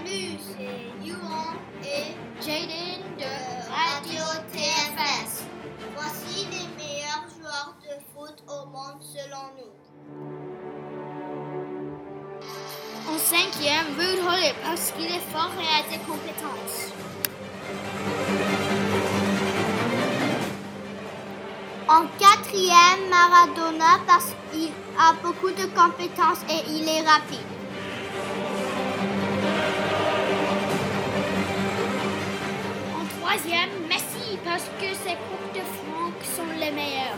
Salut, c'est Yuan et Jaden de Radio TFS. Voici les meilleurs joueurs de foot au monde selon nous. En cinquième, Rude Holly parce qu'il est fort et a des compétences. En quatrième, Maradona parce qu'il a beaucoup de compétences et il est rapide. Troisième, Messi parce que ses coupes de Franck sont les meilleures.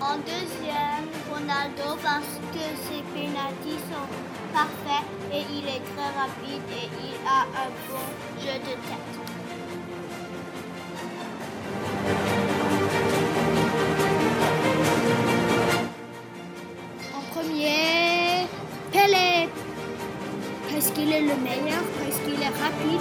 En deuxième, Ronaldo parce que ses pénaltys sont parfaits et il est très rapide et il a un bon jeu de tête. Parce qu'il est le meilleur, parce qu'il est rapide